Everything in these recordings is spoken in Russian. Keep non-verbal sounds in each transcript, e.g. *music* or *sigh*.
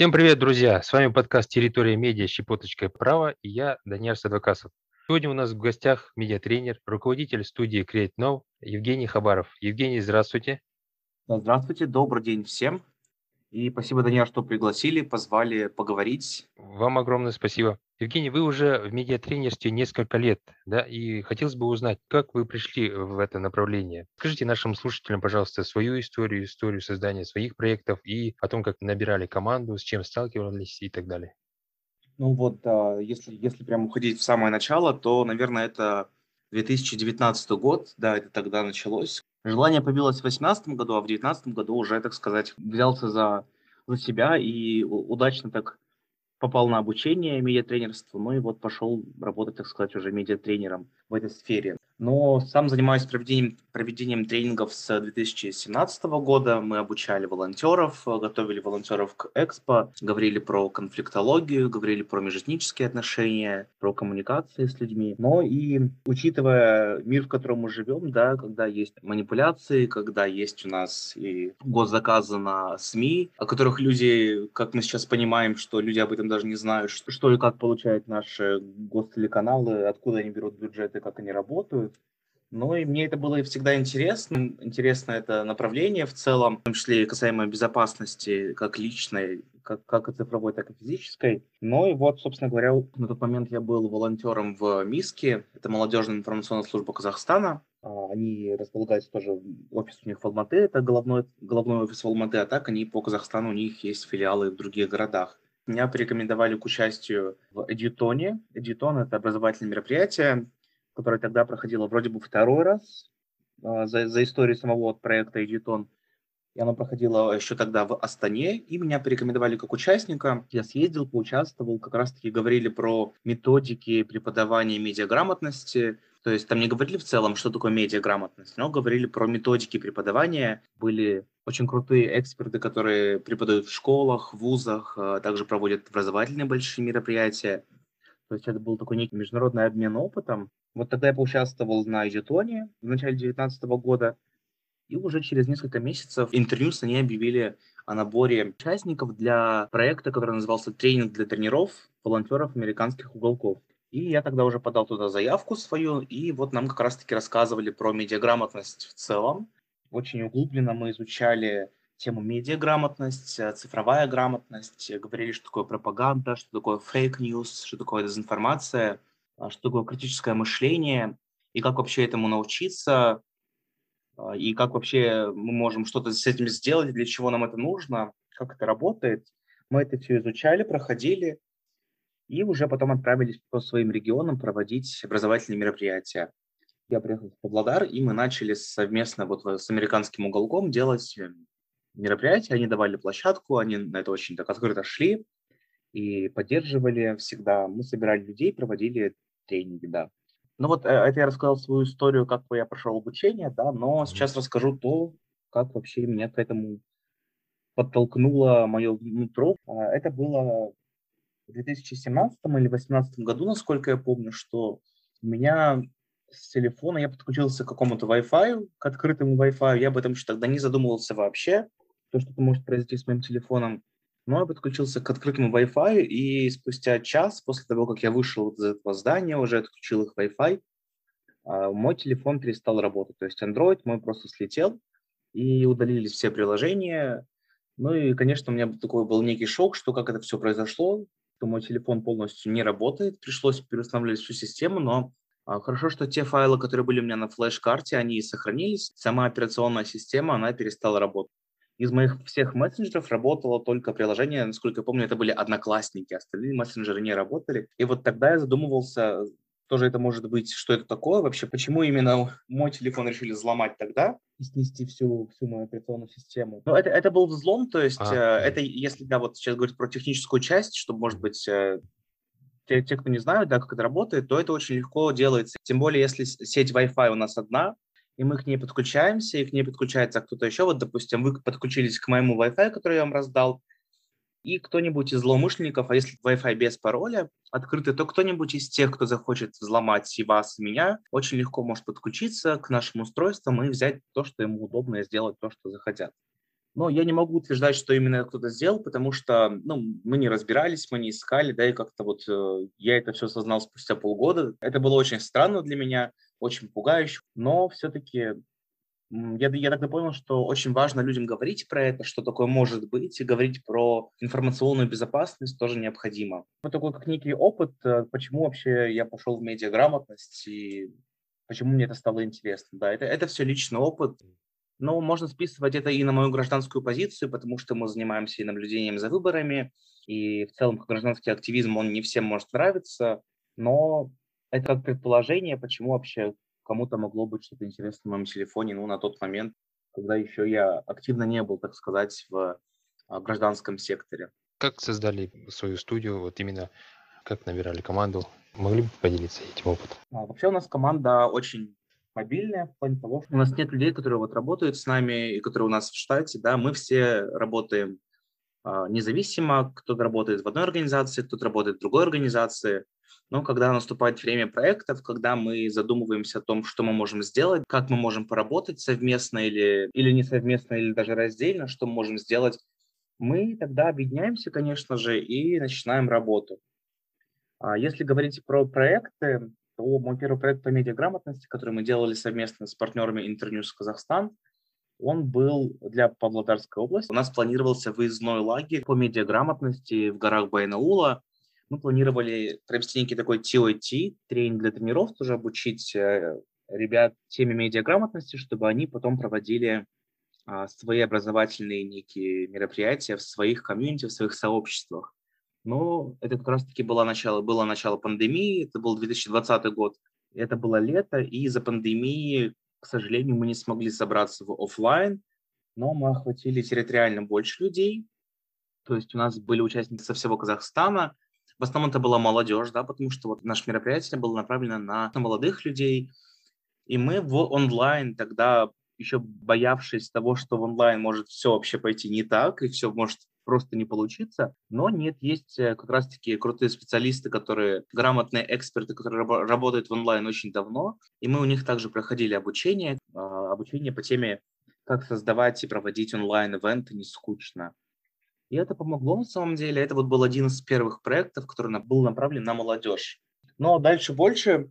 Всем привет, друзья! С вами подкаст «Территория медиа. Щепоточка права» и я, Даниэль Садвакасов. Сегодня у нас в гостях медиатренер, руководитель студии Create Now Евгений Хабаров. Евгений, здравствуйте. Здравствуйте, добрый день всем. И спасибо, Даниэль, что пригласили, позвали поговорить. Вам огромное спасибо. Евгений, вы уже в медиатренерстве несколько лет, да, и хотелось бы узнать, как вы пришли в это направление. Скажите нашим слушателям, пожалуйста, свою историю, историю создания своих проектов и о том, как набирали команду, с чем сталкивались и так далее. Ну вот, а, если, если прям уходить в самое начало, то, наверное, это 2019 год, да, это тогда началось. Желание появилось в 2018 году, а в 2019 году уже, так сказать, взялся за, за себя и удачно так попал на обучение медиатренерству, ну и вот пошел работать, так сказать, уже медиатренером в этой сфере. Но сам занимаюсь проведением, проведением тренингов с 2017 года. Мы обучали волонтеров, готовили волонтеров к экспо, говорили про конфликтологию, говорили про межэтнические отношения, про коммуникации с людьми. Но и учитывая мир, в котором мы живем, да, когда есть манипуляции, когда есть у нас и госзаказы на СМИ, о которых люди, как мы сейчас понимаем, что люди об этом даже не знают, что, что и как получают наши гостелеканалы, откуда они берут бюджеты, как они работают, ну и мне это было всегда интересно. Интересно это направление в целом, в том числе и касаемо безопасности как личной, как, как и цифровой, так и физической. Ну и вот, собственно говоря, на тот момент я был волонтером в МИСКе, это молодежная информационная служба Казахстана. А, они располагаются тоже, офис у них в Алматы, это головной, головной офис в Алматы, а так они по Казахстану, у них есть филиалы в других городах. Меня порекомендовали к участию в Эдитоне. Эдитон – это образовательное мероприятие, которая тогда проходила вроде бы второй раз а, за, за историю самого проекта Эдитон. И она проходила еще тогда в Астане, и меня порекомендовали как участника. Я съездил, поучаствовал, как раз-таки говорили про методики преподавания медиаграмотности. То есть там не говорили в целом, что такое медиаграмотность, но говорили про методики преподавания. Были очень крутые эксперты, которые преподают в школах, в вузах, а также проводят образовательные большие мероприятия. То есть это был такой некий международный обмен опытом. Вот тогда я поучаствовал на эдитатоне в начале 2019 года, и уже через несколько месяцев Internews они объявили о наборе участников для проекта, который назывался «Тренинг для тренеров волонтеров американских уголков». И я тогда уже подал туда заявку свою, и вот нам как раз-таки рассказывали про медиаграмотность в целом. Очень углубленно мы изучали тему медиаграмотность, э, цифровая грамотность, говорили, что такое пропаганда, что такое fake news, что такое дезинформация, что такое критическое мышление, и как вообще этому научиться, а, и как вообще мы можем что-то с этим сделать, для чего нам это нужно, как это работает. Мы это все изучали, проходили, и уже потом отправились по своим регионам проводить образовательные мероприятия. Я приехал в Павлодар, и мы начали совместно вот с американским уголком делать мероприятия, они давали площадку, они на это очень так открыто шли и поддерживали всегда. Мы собирали людей, проводили тренинги, да. Ну вот э, это я рассказал свою историю, как я прошел обучение, да, но сейчас расскажу то, как вообще меня к этому подтолкнуло мое нутро. А, это было в 2017 или 2018 году, насколько я помню, что у меня с телефона я подключился к какому-то Wi-Fi, к открытому Wi-Fi. Я об этом еще тогда не задумывался вообще то, что может произойти с моим телефоном. Но я подключился к открытому Wi-Fi, и спустя час после того, как я вышел из этого здания, уже отключил их Wi-Fi, а, мой телефон перестал работать. То есть Android мой просто слетел, и удалились все приложения. Ну и, конечно, у меня такой был некий шок, что как это все произошло, что мой телефон полностью не работает, пришлось переустанавливать всю систему, но а, Хорошо, что те файлы, которые были у меня на флеш-карте, они сохранились. Сама операционная система, она перестала работать. Из моих всех мессенджеров работало только приложение, насколько я помню, это были одноклассники, остальные мессенджеры не работали. И вот тогда я задумывался, тоже это может быть, что это такое вообще, почему именно мой телефон решили взломать тогда и снести всю, всю мою операционную систему. Но это, это был взлом, то есть а, э, это, если да, вот сейчас говорить про техническую часть, чтобы, может быть, э, те, те, кто не знают, да, как это работает, то это очень легко делается. Тем более, если сеть Wi-Fi у нас одна, и мы к ней подключаемся, и к ней подключается кто-то еще. Вот, допустим, вы подключились к моему Wi-Fi, который я вам раздал, и кто-нибудь из злоумышленников, а если Wi-Fi без пароля открытый, то кто-нибудь из тех, кто захочет взломать и вас, и меня, очень легко может подключиться к нашим устройствам и взять то, что ему удобно, и сделать то, что захотят. Но я не могу утверждать, что именно кто-то сделал, потому что ну, мы не разбирались, мы не искали, да, и как-то вот э, я это все осознал спустя полгода. Это было очень странно для меня, очень пугающе, но все-таки я, я тогда понял, что очень важно людям говорить про это, что такое может быть, и говорить про информационную безопасность тоже необходимо. Вот такой как некий опыт, э, почему вообще я пошел в медиаграмотность и почему мне это стало интересно. Да, это, это все личный опыт, но можно списывать это и на мою гражданскую позицию, потому что мы занимаемся и наблюдением за выборами, и в целом гражданский активизм, он не всем может нравиться, но это как предположение, почему вообще кому-то могло быть что-то интересное в моем телефоне, ну, на тот момент, когда еще я активно не был, так сказать, в а, гражданском секторе. Как создали свою студию, вот именно как набирали команду? Могли бы поделиться этим опытом? А, вообще у нас команда очень мобильная в плане того, что у нас нет людей, которые вот работают с нами и которые у нас в штате, да, мы все работаем а, независимо, кто-то работает в одной организации, кто-то работает в другой организации, но когда наступает время проектов, когда мы задумываемся о том, что мы можем сделать, как мы можем поработать совместно или, или не совместно, или даже раздельно, что мы можем сделать, мы тогда объединяемся, конечно же, и начинаем работу. А если говорить про проекты, то мой первый проект по медиаграмотности, который мы делали совместно с партнерами Интерньюз Казахстан, он был для Павлодарской области. У нас планировался выездной лагерь по медиаграмотности в горах Байнаула. Мы планировали провести некий такой TOT, тренинг для тренеров, тоже обучить э, ребят теме медиаграмотности, чтобы они потом проводили а, свои образовательные некие мероприятия в своих комьюнити, в своих сообществах. Но это как раз-таки было начало, было начало пандемии, это был 2020 год, это было лето, и из-за пандемии, к сожалению, мы не смогли собраться в офлайн, но мы охватили территориально больше людей, то есть у нас были участники со всего Казахстана, в основном это была молодежь, да, потому что вот наше мероприятие было направлено на, молодых людей, и мы в онлайн тогда еще боявшись того, что в онлайн может все вообще пойти не так, и все может просто не получиться. Но нет, есть э, как раз-таки крутые специалисты, которые, грамотные эксперты, которые раб- работают в онлайн очень давно. И мы у них также проходили обучение, э, обучение по теме, как создавать и проводить онлайн-эвенты не скучно. И это помогло на самом деле. Это вот был один из первых проектов, который был направлен на молодежь. Но дальше больше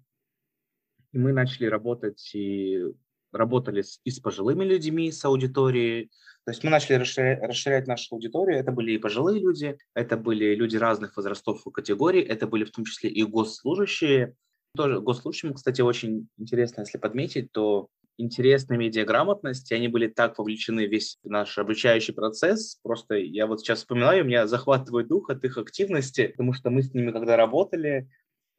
и мы начали работать и работали с, и с пожилыми людьми, с аудиторией, то есть мы начали расширять, расширять нашу аудиторию. Это были и пожилые люди, это были люди разных возрастов и категорий, это были в том числе и госслужащие. Тоже госслужащим, кстати, очень интересно, если подметить, то интересная медиаграмотность, и они были так вовлечены в весь наш обучающий процесс. Просто я вот сейчас вспоминаю, меня захватывает дух от их активности, потому что мы с ними когда работали,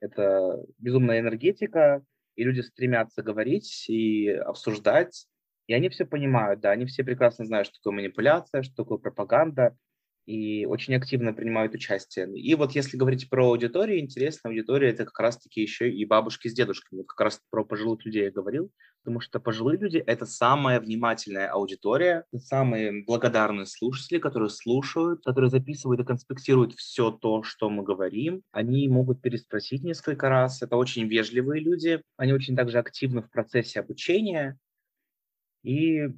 это безумная энергетика, и люди стремятся говорить и обсуждать, и они все понимают, да, они все прекрасно знают, что такое манипуляция, что такое пропаганда, и очень активно принимают участие. И вот если говорить про аудиторию, интересная аудитория – это как раз-таки еще и бабушки с дедушками. Как раз про пожилых людей я говорил, потому что пожилые люди – это самая внимательная аудитория, самые благодарные слушатели, которые слушают, которые записывают и конспектируют все то, что мы говорим. Они могут переспросить несколько раз. Это очень вежливые люди. Они очень также активны в процессе обучения. И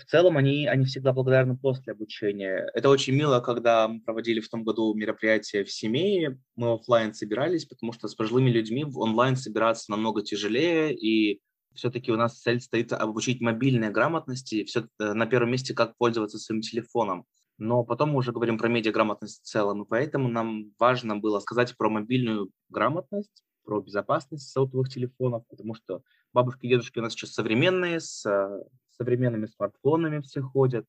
в целом они, они всегда благодарны после обучения. Это очень мило, когда мы проводили в том году мероприятие в семье, мы офлайн собирались, потому что с пожилыми людьми в онлайн собираться намного тяжелее, и все-таки у нас цель стоит обучить мобильной грамотности, все э, на первом месте, как пользоваться своим телефоном. Но потом мы уже говорим про медиаграмотность в целом, и поэтому нам важно было сказать про мобильную грамотность, про безопасность сотовых телефонов, потому что бабушки и дедушки у нас сейчас современные, с э, современными смартфонами все ходят.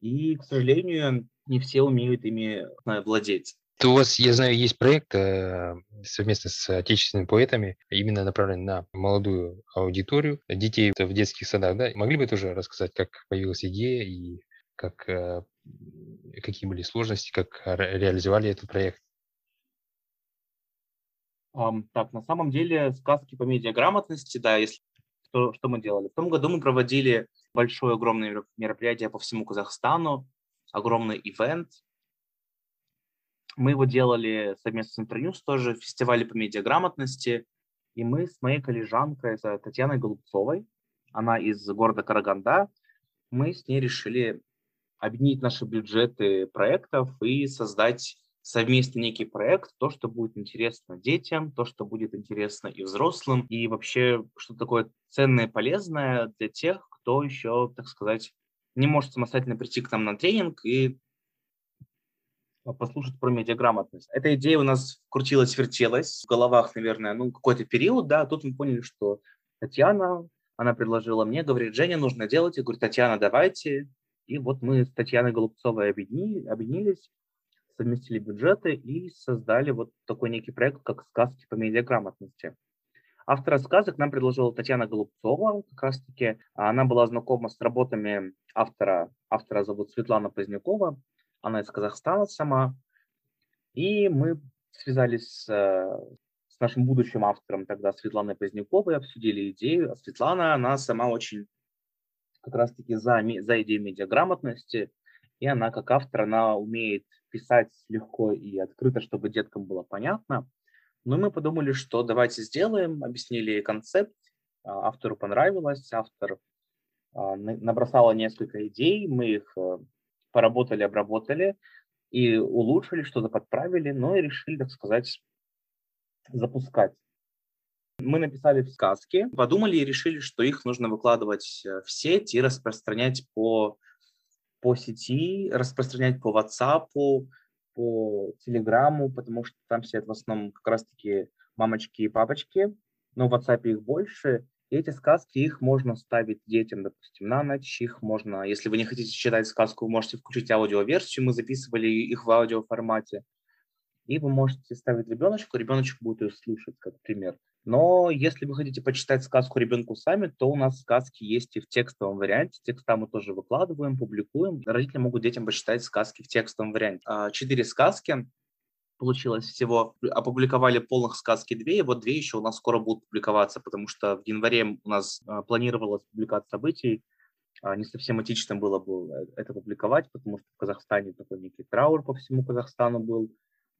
И, к сожалению, не все умеют ими владеть. То у вас, я знаю, есть проект э, совместно с отечественными поэтами, именно направленный на молодую аудиторию, детей в детских садах. Да? Могли бы тоже рассказать, как появилась идея и как, э, какие были сложности, как реализовали этот проект? Um, так, на самом деле сказки по медиаграмотности, да, если что, что мы делали? В том году мы проводили большое, огромное мероприятие по всему Казахстану, огромный ивент. Мы его делали совместно с Интерньюз тоже, фестивале по медиаграмотности. И мы с моей коллежанкой, с Татьяной Голубцовой, она из города Караганда, мы с ней решили объединить наши бюджеты проектов и создать совместный некий проект, то, что будет интересно детям, то, что будет интересно и взрослым, и вообще что такое ценное, полезное для тех, кто еще, так сказать, не может самостоятельно прийти к нам на тренинг и послушать про медиаграмотность. Эта идея у нас крутилась, вертелась в головах, наверное, ну, какой-то период, да, тут мы поняли, что Татьяна, она предложила мне, говорит, Женя, нужно делать. Я говорю, Татьяна, давайте. И вот мы с Татьяной Голубцовой объедини, объединились, совместили бюджеты и создали вот такой некий проект, как «Сказки по медиаграмотности». Автора сказок нам предложила Татьяна Голубцова, как раз-таки. Она была знакома с работами автора. Автора зовут Светлана Позднякова. Она из Казахстана сама. И мы связались с, с нашим будущим автором тогда, Светланой Поздняковой, обсудили идею. А Светлана, она сама очень как раз-таки за, за идею медиаграмотности. И она, как автор, она умеет писать легко и открыто, чтобы деткам было понятно. Но мы подумали, что давайте сделаем, объяснили концепт, а, автору понравилось, автор а, набросала несколько идей, мы их э, поработали, обработали и улучшили, что-то подправили, но и решили, так сказать, запускать. Мы написали сказки, подумали и решили, что их нужно выкладывать э, в сеть и распространять по, по сети, распространять по WhatsApp, по Телеграму, потому что там сидят в основном как раз-таки мамочки и папочки, но в WhatsApp их больше. И эти сказки, их можно ставить детям, допустим, на ночь, их можно, если вы не хотите читать сказку, вы можете включить аудиоверсию, мы записывали их в аудиоформате, и вы можете ставить ребеночку, ребеночек будет ее слушать, как пример. Но если вы хотите почитать сказку ребенку сами, то у нас сказки есть и в текстовом варианте. Текста мы тоже выкладываем, публикуем. Родители могут детям почитать сказки в текстовом варианте. А, четыре сказки получилось всего. Опубликовали полных сказки две, и вот две еще у нас скоро будут публиковаться, потому что в январе у нас а, планировалась публикация событий. А, не совсем этично было бы э, это публиковать, потому что в Казахстане такой некий траур по всему Казахстану был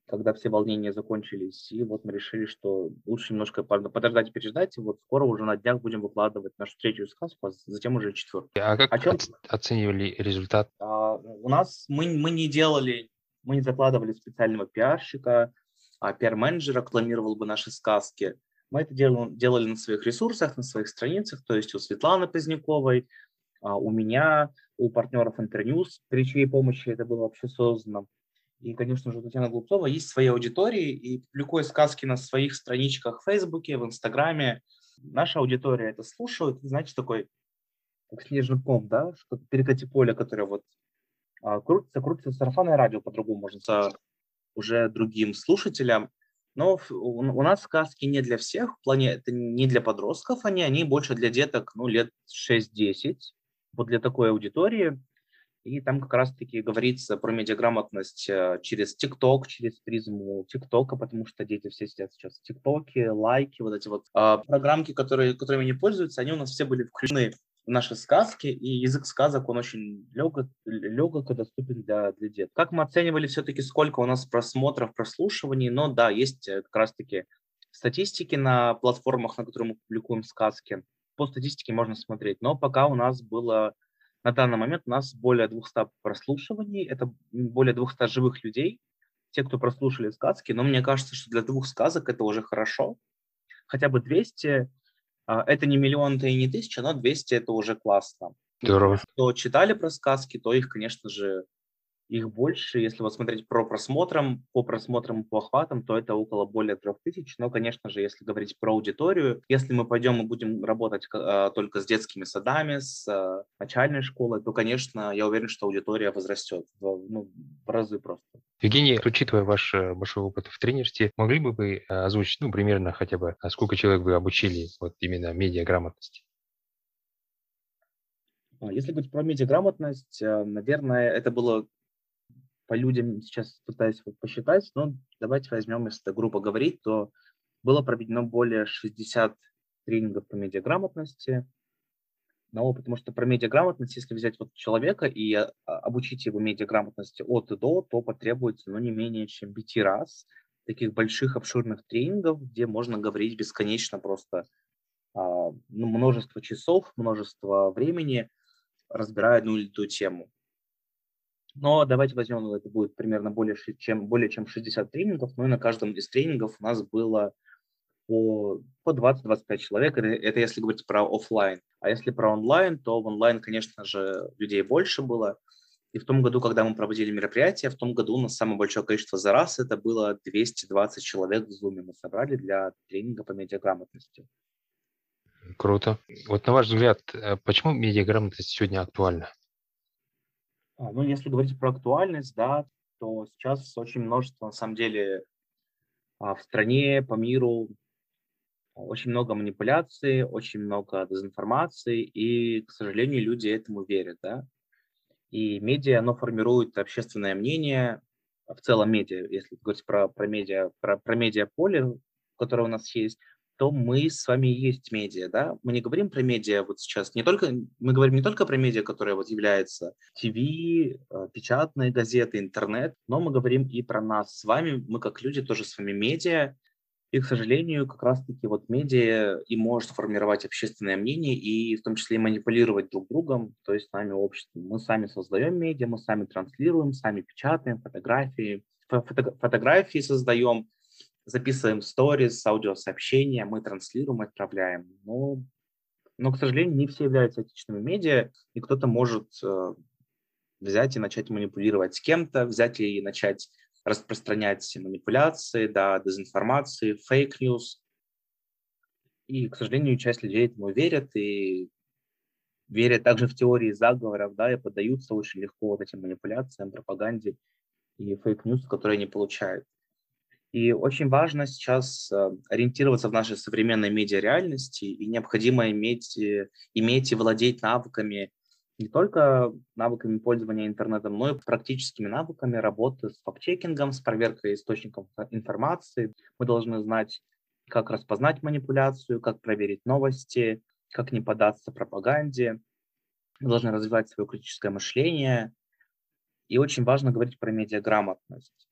когда все волнения закончились, и вот мы решили, что лучше немножко подождать и переждать, и вот скоро уже на днях будем выкладывать нашу третью сказку, а затем уже четвертую. А как чем... оценивали результат? А, у нас мы, мы не делали, мы не закладывали специального пиарщика, а пиар-менеджера планировал бы наши сказки. Мы это делали, делали на своих ресурсах, на своих страницах, то есть у Светланы Поздняковой, а, у меня, у партнеров Интерньюз, при чьей помощи это было вообще создано. И, конечно же, у Татьяны Глупцова есть свои аудитории, и публикуя сказки на своих страничках в Фейсбуке, в Инстаграме, наша аудитория это слушает, знаете, такой, как снежный ком, да, что перекати поле, которое вот а, крутится, крутится, сарафанное радио по-другому можно сказать, уже другим слушателям. Но у нас сказки не для всех, в плане это не для подростков, они, они больше для деток, ну, лет 6-10, вот для такой аудитории. И там как раз-таки говорится про медиаграмотность э, через ТикТок, через призму ТикТока, потому что дети все сидят сейчас в ТикТоке, лайки, вот эти вот а, программки, которые, которыми они пользуются, они у нас все были включены в наши сказки, и язык сказок, он очень легок, легок и доступен для, для детей. Как мы оценивали все-таки, сколько у нас просмотров, прослушиваний, но да, есть э, как раз-таки статистики на платформах, на которых мы публикуем сказки. По статистике можно смотреть, но пока у нас было на данный момент у нас более 200 прослушиваний, это более 200 живых людей, те, кто прослушали сказки, но мне кажется, что для двух сказок это уже хорошо. Хотя бы 200, а, это не миллион, это и не тысяча, но 200 это уже классно. Здорово. Кто читали про сказки, то их, конечно же, их больше. Если вот смотреть про просмотрам, по просмотрам, по охватам, то это около более трех тысяч. Но, конечно же, если говорить про аудиторию, если мы пойдем и будем работать э, только с детскими садами, с э, начальной школой, то, конечно, я уверен, что аудитория возрастет в, ну, в разы просто. Евгений, учитывая ваш э, большой опыт в тренерстве, могли бы вы э, озвучить, ну, примерно хотя бы, а сколько человек вы обучили вот именно медиаграмотности? Если говорить про медиаграмотность, э, наверное, это было по людям сейчас пытаюсь вот посчитать, но давайте возьмем, если грубо говорить, то было проведено более 60 тренингов по медиаграмотности. Но потому что про медиаграмотность, если взять вот человека и а, обучить его медиаграмотности от и до, то потребуется ну, не менее чем пяти раз таких больших обширных тренингов, где можно говорить бесконечно просто а, ну, множество часов, множество времени, разбирая одну или ту тему. Но давайте возьмем, ну, это будет примерно более чем, более чем 60 тренингов, ну и на каждом из тренингов у нас было по, по 20-25 человек. Это, если говорить про офлайн. А если про онлайн, то в онлайн, конечно же, людей больше было. И в том году, когда мы проводили мероприятие, в том году у нас самое большое количество за раз, это было 220 человек в Zoom мы собрали для тренинга по медиаграмотности. Круто. Вот на ваш взгляд, э, почему медиаграмотность сегодня актуальна? А, ну, если говорить про актуальность, да, то сейчас очень множество, на самом деле, а, в стране, по миру, очень много манипуляций, очень много дезинформации, и, к сожалению, люди этому верят, да. И медиа, оно формирует общественное мнение, в целом медиа, если говорить про, про медиа, про, про медиаполе, которое у нас есть, то мы с вами есть медиа, да? Мы не говорим про медиа вот сейчас, не только, мы говорим не только про медиа, которое вот является ТВ, э, печатные газеты, интернет, но мы говорим и про нас с вами, мы как люди тоже с вами медиа, и, к сожалению, как раз-таки вот медиа и может формировать общественное мнение и в том числе и манипулировать друг другом, то есть нами обществом. Мы сами создаем медиа, мы сами транслируем, сами печатаем фотографии, фото фотографии создаем, записываем сторис, аудиосообщения, мы транслируем, отправляем. Но, но, к сожалению, не все являются этичными медиа, и кто-то может э, взять и начать манипулировать с кем-то, взять и начать распространять манипуляции, да, дезинформации, fake news. И, к сожалению, часть людей этому верят и верят также в теории заговоров, да, и поддаются очень легко вот этим манипуляциям, пропаганде и fake news, которые они получают. И очень важно сейчас э, ориентироваться в нашей современной медиа-реальности, и необходимо иметь, э, иметь и владеть навыками, не только навыками пользования интернетом, но и практическими навыками работы с fact-checking'ом, с проверкой источников информации. Мы должны знать, как распознать манипуляцию, как проверить новости, как не поддаться пропаганде. Мы должны развивать свое критическое мышление. И очень важно говорить про медиаграмотность.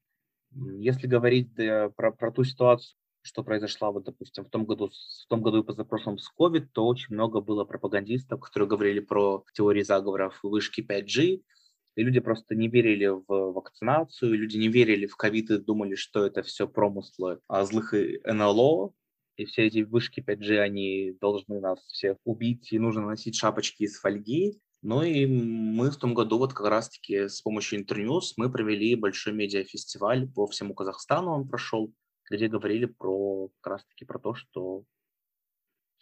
Если говорить э, про, про ту ситуацию, что произошло, вот, допустим, в том году, в том году и позапрошлом с COVID, то очень много было пропагандистов, которые говорили про теории заговоров вышки 5G, и люди просто не верили в вакцинацию, люди не верили в ковид и думали, что это все промыслы а злых НЛО, и все эти вышки 5G, они должны нас всех убить, и нужно носить шапочки из фольги. Ну и мы в том году вот как раз-таки с помощью Интерньюз мы провели большой медиафестиваль по всему Казахстану, он прошел, где говорили про как раз-таки про то, что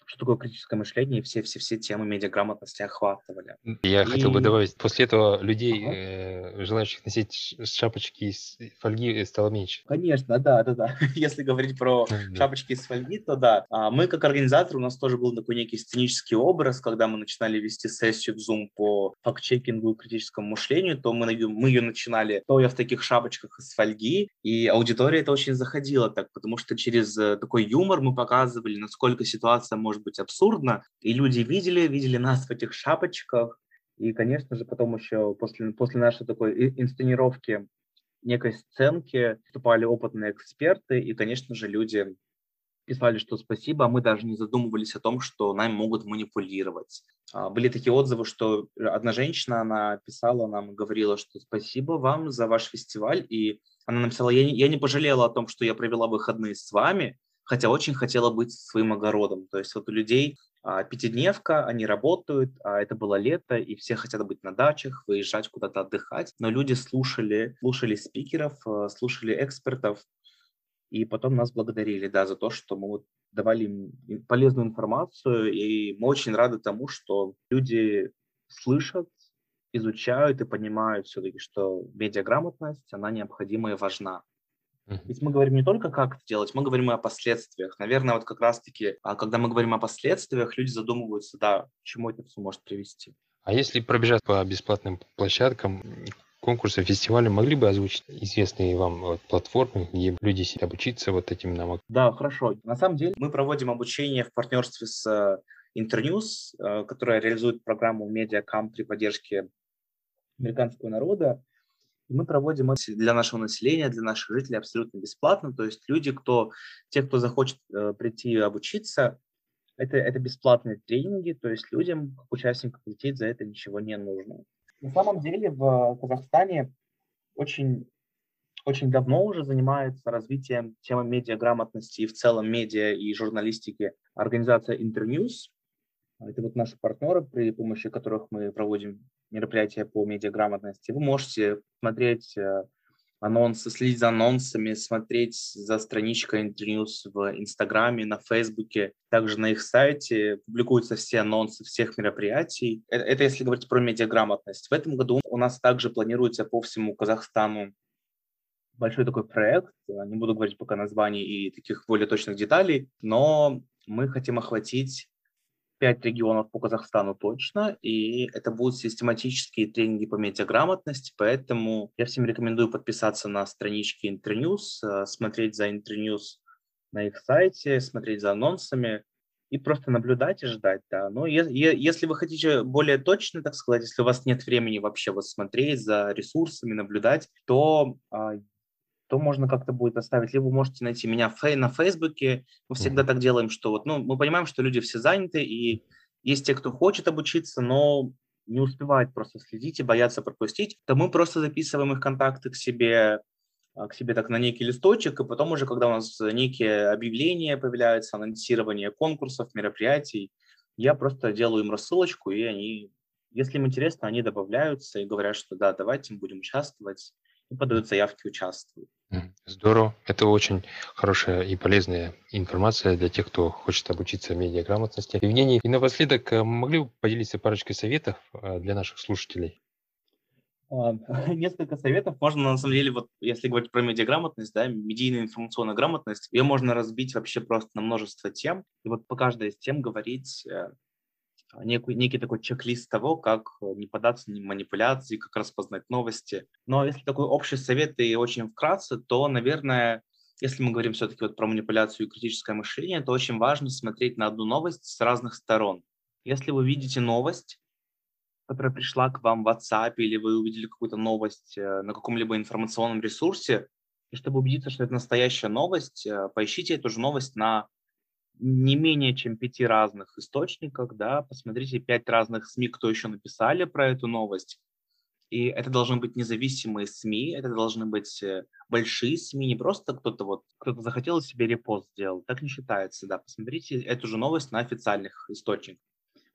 что такое критическое мышление, и все-все-все темы медиаграмотности охватывали. Я и... хотел бы добавить, после этого людей, ага. э, желающих носить шапочки из фольги, стало меньше. Конечно, да, да, да. *laughs* Если говорить про да. шапочки из фольги, то да. А мы, как организатор, у нас тоже был такой некий сценический образ, когда мы начинали вести сессию в Zoom по факт-чекингу и критическому мышлению, то мы, мы ее начинали то я в таких шапочках из фольги, и аудитория это очень заходила так, потому что через э, такой юмор мы показывали, насколько ситуация может может быть абсурдно, и люди видели, видели нас в этих шапочках, и, конечно же, потом еще после, после нашей такой инсценировки некой сценки выступали опытные эксперты, и, конечно же, люди писали, что спасибо, а мы даже не задумывались о том, что нами могут манипулировать. А, были такие отзывы, что одна женщина, она писала нам, говорила, что спасибо вам за ваш фестиваль, и она написала, я не, я не пожалела о том, что я провела выходные с вами, хотя очень хотела быть своим огородом. То есть вот у людей а, пятидневка, они работают, а это было лето, и все хотят быть на дачах, выезжать куда-то отдыхать, но люди слушали, слушали спикеров, а, слушали экспертов, и потом нас благодарили, да, за то, что мы вот давали им полезную информацию, и мы очень рады тому, что люди слышат, изучают и понимают все-таки, что медиаграмотность, она необходима и важна. Ведь мы говорим не только, как это делать, мы говорим и о последствиях. Наверное, вот как раз-таки, а, когда мы говорим о последствиях, люди задумываются, да, к чему это все может привести. А если пробежать по бесплатным площадкам, конкурсам, фестивалям, могли бы озвучить известные вам вот, платформы, где люди сидят обучиться вот этим навыкам? Да, хорошо. На самом деле мы проводим обучение в партнерстве с Интерньюз, э, которая реализует программу Медиакам при поддержке американского народа. И мы проводим это для нашего населения, для наших жителей абсолютно бесплатно. То есть люди, кто, те, кто захочет э, прийти обучиться, это, это бесплатные тренинги, то есть людям, как участникам, платить за это ничего не нужно. На самом деле в Казахстане очень, очень давно уже занимается развитием темы медиаграмотности и в целом медиа и журналистики организация Internews. Это вот наши партнеры, при помощи которых мы проводим мероприятия по медиаграмотности. Вы можете смотреть э, анонсы, следить за анонсами, смотреть за страничкой Internews в Инстаграме, на Фейсбуке. Также на их сайте публикуются все анонсы всех мероприятий. Это, это если говорить про медиаграмотность. В этом году у нас также планируется по всему Казахстану большой такой проект. Не буду говорить пока названий и таких более точных деталей, но мы хотим охватить пять регионов по Казахстану точно, и это будут систематические тренинги по медиаграмотности, поэтому я всем рекомендую подписаться на странички Интерньюз, э, смотреть за Интерньюз на их сайте, смотреть за анонсами и просто наблюдать и ждать, да. Но если вы хотите более точно, так сказать, если у вас нет времени вообще вот смотреть за ресурсами, наблюдать, то а, то можно как-то будет оставить. Либо можете найти меня на Фейсбуке. Мы всегда так делаем, что вот, ну, мы понимаем, что люди все заняты, и есть те, кто хочет обучиться, но не успевает просто следить и боятся пропустить, то мы просто записываем их контакты к себе, а, к себе так на некий листочек, и потом уже, когда у нас некие объявления появляются, анонсирование конкурсов, мероприятий, я просто делаю им рассылочку, и они, если им интересно, они добавляются и говорят, что да, давайте мы будем участвовать, и подают заявки, участвуют. Здорово. Это очень хорошая и полезная информация для тех, кто хочет обучиться медиаграмотности. Евгений, и напоследок, э, могли бы поделиться парочкой советов э, для наших слушателей? А, *laughs* несколько советов. Можно, на самом деле, вот если говорить про медиаграмотность, да, медийная информационная грамотность, ее можно разбить вообще просто на множество тем. И вот по каждой из тем говорить э, некий, некий такой чек-лист того, как э, не податься на манипуляции, как распознать новости. Но если такой общий совет и очень вкратце, то, наверное, если мы говорим все-таки вот про манипуляцию и критическое мышление, то очень важно смотреть на одну новость с разных сторон. Если вы видите новость, которая пришла к вам в WhatsApp, или вы увидели какую-то новость э, на каком-либо информационном ресурсе, и чтобы убедиться, что это настоящая новость, э, поищите эту же новость на не менее чем пяти разных источниках, да, посмотрите пять разных СМИ, кто еще написали про эту новость. И это должны быть независимые СМИ, это должны быть э, большие СМИ, не просто кто-то вот, кто-то захотел себе репост сделать, так не считается, да. Посмотрите эту же новость на официальных источниках.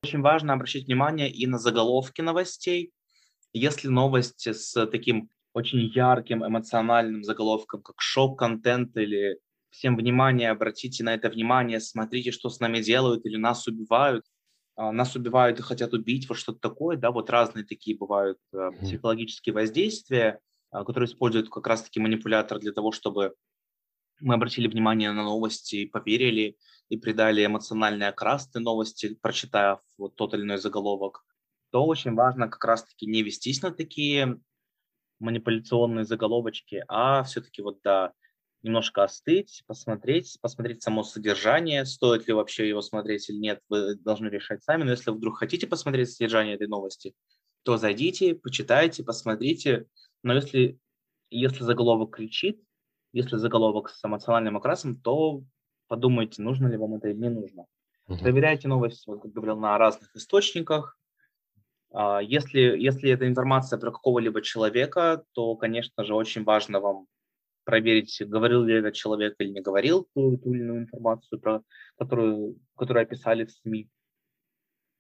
Очень важно обращать внимание и на заголовки новостей. Если новости с таким очень ярким эмоциональным заголовком, как шок-контент или всем внимание, обратите на это внимание, смотрите, что с нами делают или нас убивают. А, нас убивают и хотят убить, вот что-то такое, да, вот разные такие бывают э, психологические воздействия, а, которые используют как раз-таки манипулятор для того, чтобы мы обратили внимание на новости, поверили и придали эмоциональный окрас новости, прочитав вот тот или иной заголовок, то очень важно как раз-таки не вестись на такие манипуляционные заголовочки, а все-таки вот, да, немножко остыть, посмотреть, посмотреть само содержание, стоит ли вообще его смотреть или нет, вы должны решать сами. Но если вдруг хотите посмотреть содержание этой новости, то зайдите, почитайте, посмотрите. Но если, если заголовок кричит, если заголовок с эмоциональным окрасом, то подумайте, нужно ли вам это или не нужно. Uh-huh. Проверяйте новости, вот, как говорил, на разных источниках. А, если, если это информация про какого-либо человека, то, конечно же, очень важно вам проверить, говорил ли этот человек или не говорил ту, ту или иную информацию, про которую, которую описали в СМИ,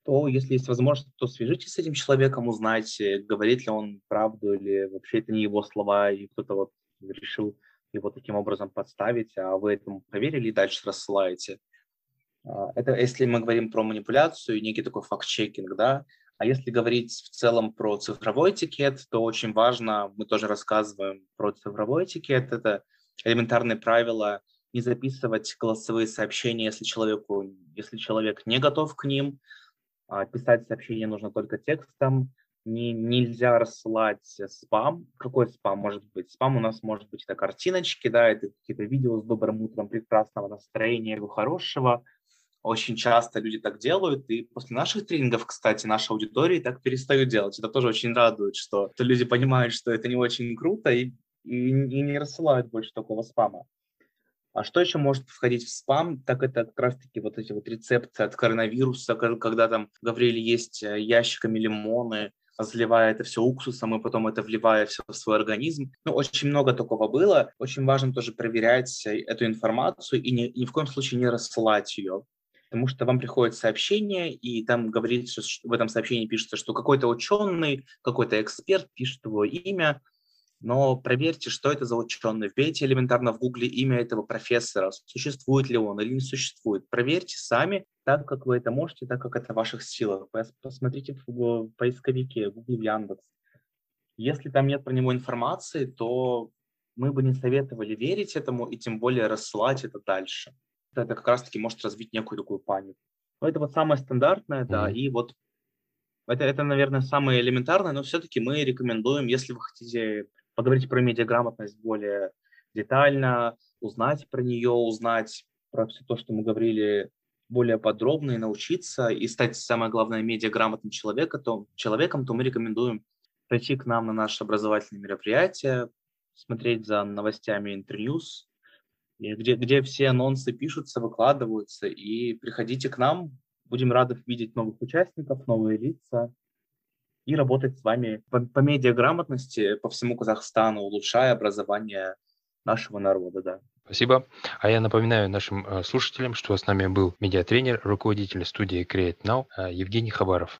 то, если есть возможность, то свяжитесь с этим человеком, узнайте, говорит ли он правду или вообще это не его слова, и кто-то вот решил его таким образом подставить, а вы этому поверили и дальше рассылаете. А, это если мы говорим про манипуляцию, некий такой факт-чекинг, да, а если говорить в целом про цифровой этикет, то очень важно, мы тоже рассказываем про цифровой этикет, это элементарные правила не записывать голосовые сообщения, если человеку, если человек не готов к ним, а писать сообщение нужно только текстом, не, нельзя рассылать спам. Какой спам может быть? Спам у нас может быть это картиночки, да, это какие-то видео с добрым утром, прекрасного настроения, хорошего – очень часто люди так делают, и после наших тренингов, кстати, нашей аудитории так перестают делать. Это тоже очень радует, что люди понимают, что это не очень круто, и, и, и не рассылают больше такого спама. А что еще может входить в спам, так это как раз-таки вот эти вот рецепты от коронавируса, когда там говорили есть э, ящиками лимоны, разливая это все уксусом и потом это вливая все в свой организм. Ну, очень много такого было. Очень важно тоже проверять эту информацию и ни, ни в коем случае не рассылать ее. Потому что вам приходит сообщение, и там говорится, в этом сообщении пишется, что какой-то ученый, какой-то эксперт пишет его имя, но проверьте, что это за ученый. Вбейте элементарно в гугле имя этого профессора, существует ли он или не существует. Проверьте сами, так как вы это можете, так как это в ваших силах. Посмотрите в поисковике, Google, Яндекс. Если там нет про него информации, то мы бы не советовали верить этому и тем более рассылать это дальше. Это как раз-таки может развить некую такую панику. Но это вот самое стандартное, mm-hmm. да, и вот это, это, наверное, самое элементарное, но все-таки мы рекомендуем, если вы хотите поговорить про медиаграмотность более детально, узнать про нее, узнать про все то, что мы говорили более подробно и научиться, и стать, самое главное, медиаграмотным человеком, то, человеком, то мы рекомендуем прийти к нам на наше образовательное мероприятие, смотреть за новостями Интерньюз, где, где все анонсы пишутся, выкладываются, и приходите к нам, будем рады видеть новых участников, новые лица, и работать с вами по, по медиаграмотности по всему Казахстану, улучшая образование нашего народа, да. Спасибо. А я напоминаю нашим э, слушателям, что с нами был медиатренер, руководитель студии Create Now э, Евгений Хабаров.